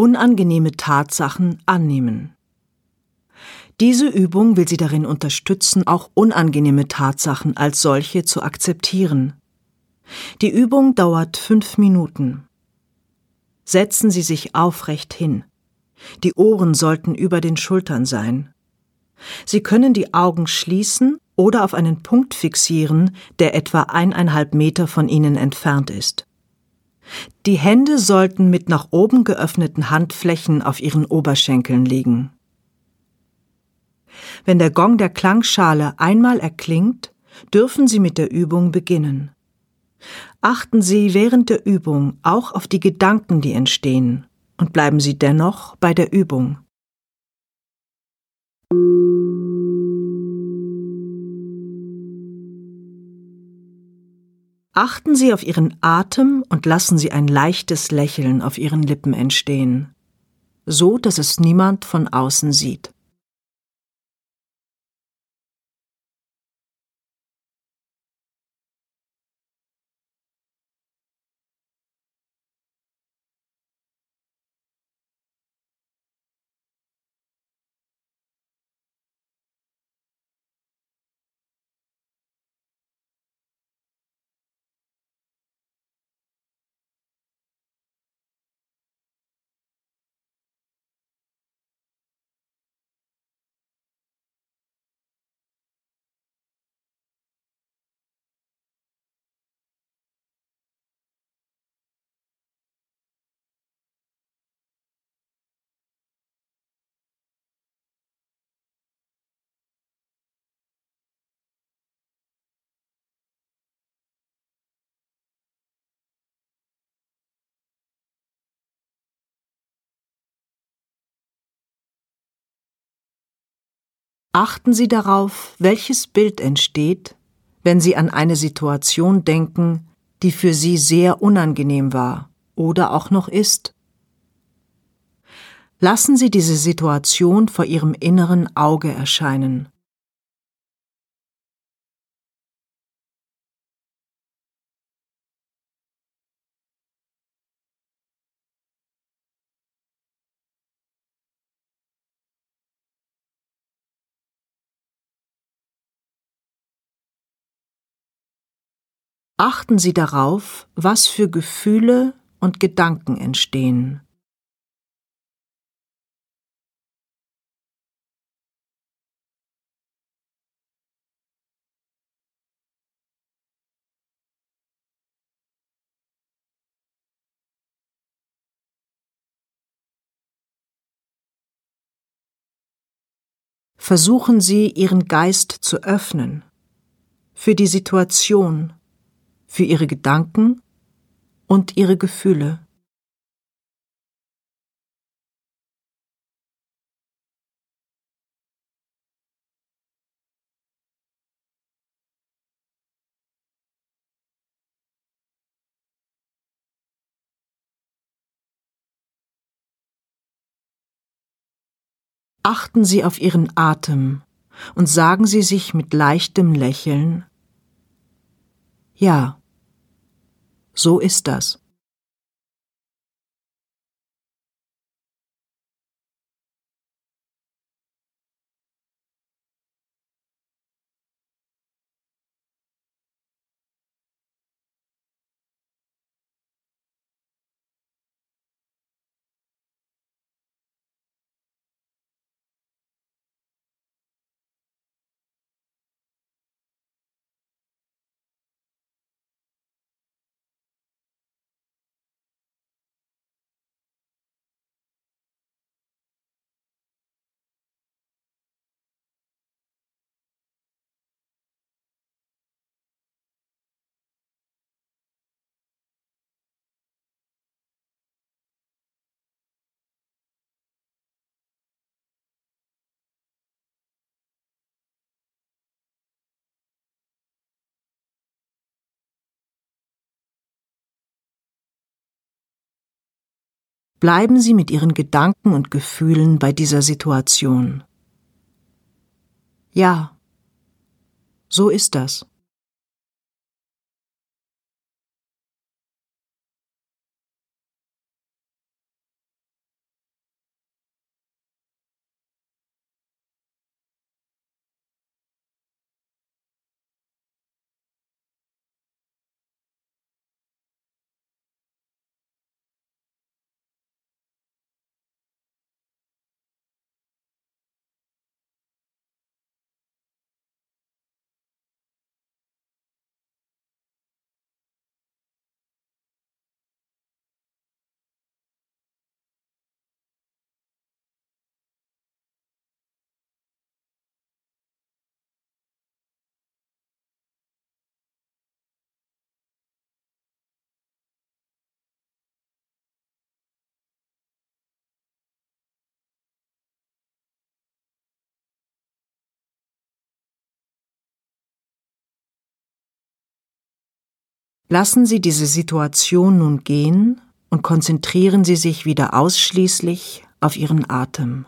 Unangenehme Tatsachen annehmen. Diese Übung will Sie darin unterstützen, auch unangenehme Tatsachen als solche zu akzeptieren. Die Übung dauert fünf Minuten. Setzen Sie sich aufrecht hin. Die Ohren sollten über den Schultern sein. Sie können die Augen schließen oder auf einen Punkt fixieren, der etwa eineinhalb Meter von Ihnen entfernt ist. Die Hände sollten mit nach oben geöffneten Handflächen auf Ihren Oberschenkeln liegen. Wenn der Gong der Klangschale einmal erklingt, dürfen Sie mit der Übung beginnen. Achten Sie während der Übung auch auf die Gedanken, die entstehen, und bleiben Sie dennoch bei der Übung. Achten Sie auf Ihren Atem und lassen Sie ein leichtes Lächeln auf Ihren Lippen entstehen, so dass es niemand von außen sieht. Achten Sie darauf, welches Bild entsteht, wenn Sie an eine Situation denken, die für Sie sehr unangenehm war oder auch noch ist. Lassen Sie diese Situation vor Ihrem inneren Auge erscheinen. Achten Sie darauf, was für Gefühle und Gedanken entstehen. Versuchen Sie, Ihren Geist zu öffnen für die Situation, für ihre Gedanken und ihre Gefühle. Achten Sie auf Ihren Atem und sagen Sie sich mit leichtem Lächeln Ja. So ist das. Bleiben Sie mit Ihren Gedanken und Gefühlen bei dieser Situation. Ja, so ist das. Lassen Sie diese Situation nun gehen und konzentrieren Sie sich wieder ausschließlich auf Ihren Atem.